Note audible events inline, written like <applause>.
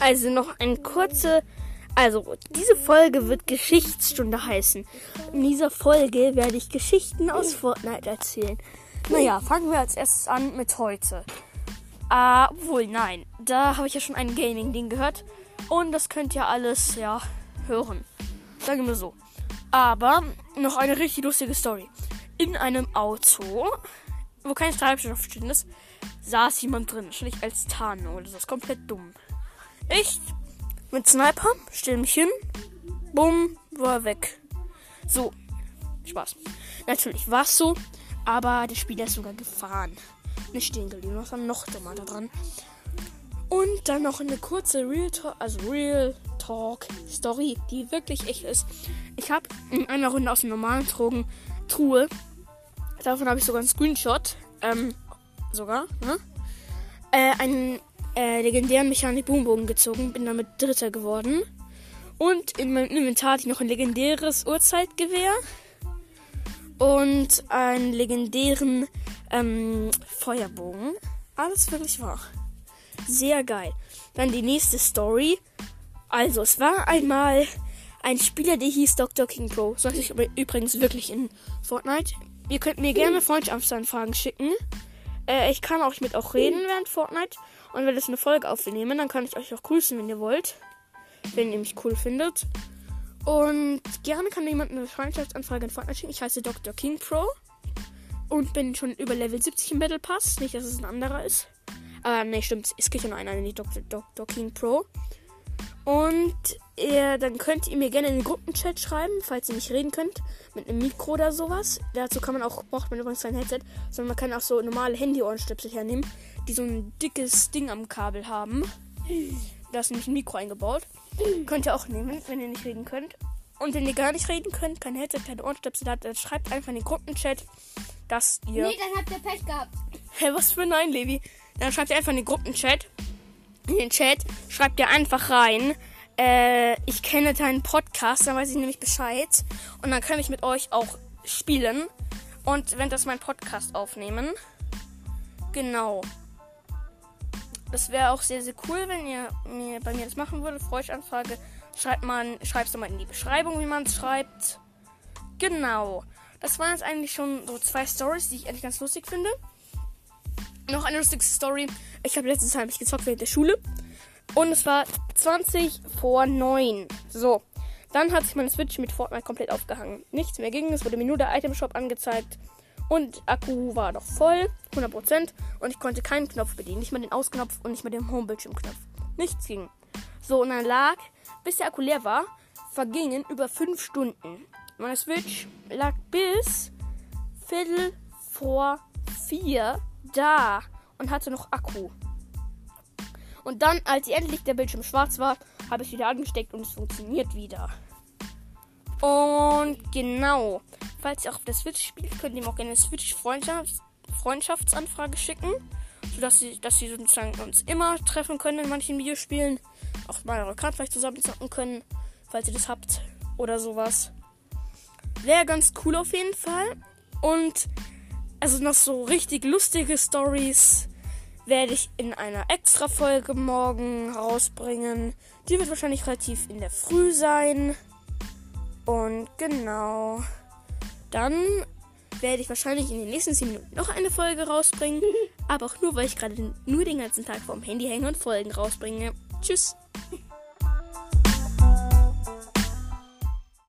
Also noch eine kurze. Also, diese Folge wird Geschichtsstunde heißen. In dieser Folge werde ich Geschichten aus Fortnite erzählen. Naja, fangen wir als erstes an mit heute. Ah, obwohl, nein. Da habe ich ja schon ein Gaming-Ding gehört. Und das könnt ihr alles, ja, hören. Sagen wir so. Aber noch eine richtig lustige Story. In einem Auto, wo kein Treibstoff drin ist, saß jemand drin. Wahrscheinlich als Tarnung oder so. Das ist komplett dumm. Ich mit Sniper, stell mich hin, bumm, war weg. So, Spaß. Natürlich war es so, aber der Spieler ist sogar gefahren. Nicht stehen geblieben, was war noch dummer da dran. Und dann noch eine kurze Real Talk, also Real Talk Story, die wirklich echt ist. Ich habe in einer Runde aus dem normalen Drogen Truhe, davon habe ich sogar einen Screenshot, ähm, sogar, ne? Äh, einen äh, legendären Mechanik Boombogen gezogen, bin damit Dritter geworden. Und in meinem Inventar hatte ich noch ein legendäres Uhrzeitgewehr und einen legendären ähm, Feuerbogen. Alles wirklich wahr. Sehr geil. Dann die nächste Story. Also, es war einmal ein Spieler, der hieß Dr. King Pro. So heißt ich übrigens wirklich in Fortnite. Ihr könnt mir gerne Freundschaftsanfragen schicken. Äh, ich kann auch mit auch reden während Fortnite. Und wenn das eine Folge aufnehmen, dann kann ich euch auch grüßen, wenn ihr wollt. Wenn ihr mich cool findet. Und gerne kann jemand eine Freundschaftsanfrage in Fortnite schicken. Ich heiße Dr. King Pro. Und bin schon über Level 70 im Battle Pass. Nicht, dass es ein anderer ist. Aber ne, stimmt. Es gibt ja nur einen, nicht Dr. Dr. King Pro. Und ihr, dann könnt ihr mir gerne in den Gruppenchat schreiben, falls ihr nicht reden könnt. Mit einem Mikro oder sowas. Dazu kann man auch, braucht man übrigens kein Headset, sondern man kann auch so normale Handy-Ohrenstöpsel hernehmen, die so ein dickes Ding am Kabel haben. Da ist nämlich ein Mikro eingebaut. Könnt ihr auch nehmen, wenn ihr nicht reden könnt. Und wenn ihr gar nicht reden könnt, kein Headset, keine Ohrenstöpsel habt, dann schreibt einfach in den Gruppenchat, dass ihr. Nee, dann habt ihr Pech gehabt. Hä, was für nein, Levi? Dann schreibt ihr einfach in den Gruppenchat. In den Chat schreibt ihr einfach rein. Äh, ich kenne deinen Podcast, dann weiß ich nämlich Bescheid. Und dann kann ich mit euch auch spielen. Und wenn das mein Podcast aufnehmen. Genau. Das wäre auch sehr, sehr cool, wenn ihr mir bei mir das machen würdet. Freundschaftsanfrage. Schreibt man, schreibt es mal in die Beschreibung, wie man es schreibt. Genau. Das waren jetzt eigentlich schon so zwei Stories, die ich eigentlich ganz lustig finde. Noch eine lustige Story. Ich habe letztes Mal gezockt während der Schule. Und es war 20 vor 9. So. Dann hat sich meine Switch mit Fortnite komplett aufgehangen. Nichts mehr ging. Es wurde mir nur der Item Shop angezeigt. Und Akku war noch voll. 100%. Und ich konnte keinen Knopf bedienen. Nicht mal den Ausknopf und nicht mal den Homebildschirmknopf. Nichts ging. So, und dann lag, bis der Akku leer war, vergingen über 5 Stunden. Meine Switch lag bis Viertel vor 4 da und hatte noch Akku. Und dann, als endlich der Bildschirm schwarz war, habe ich wieder angesteckt und es funktioniert wieder. Und genau, falls ihr auch auf der Switch spielt, könnt ihr mir auch gerne eine Switch-Freundschafts Freundschaftsanfrage schicken, sodass sie, dass sie sozusagen uns immer treffen können in manchen Videospielen. Auch mal eure Karte vielleicht zusammen zocken können, falls ihr das habt oder sowas. Wäre ganz cool auf jeden Fall. Und also noch so richtig lustige Stories werde ich in einer extra Folge morgen rausbringen. Die wird wahrscheinlich relativ in der Früh sein. Und genau. Dann werde ich wahrscheinlich in den nächsten 10 Minuten noch eine Folge rausbringen. <laughs> aber auch nur, weil ich gerade nur den ganzen Tag vorm Handy hänge und Folgen rausbringe. Tschüss.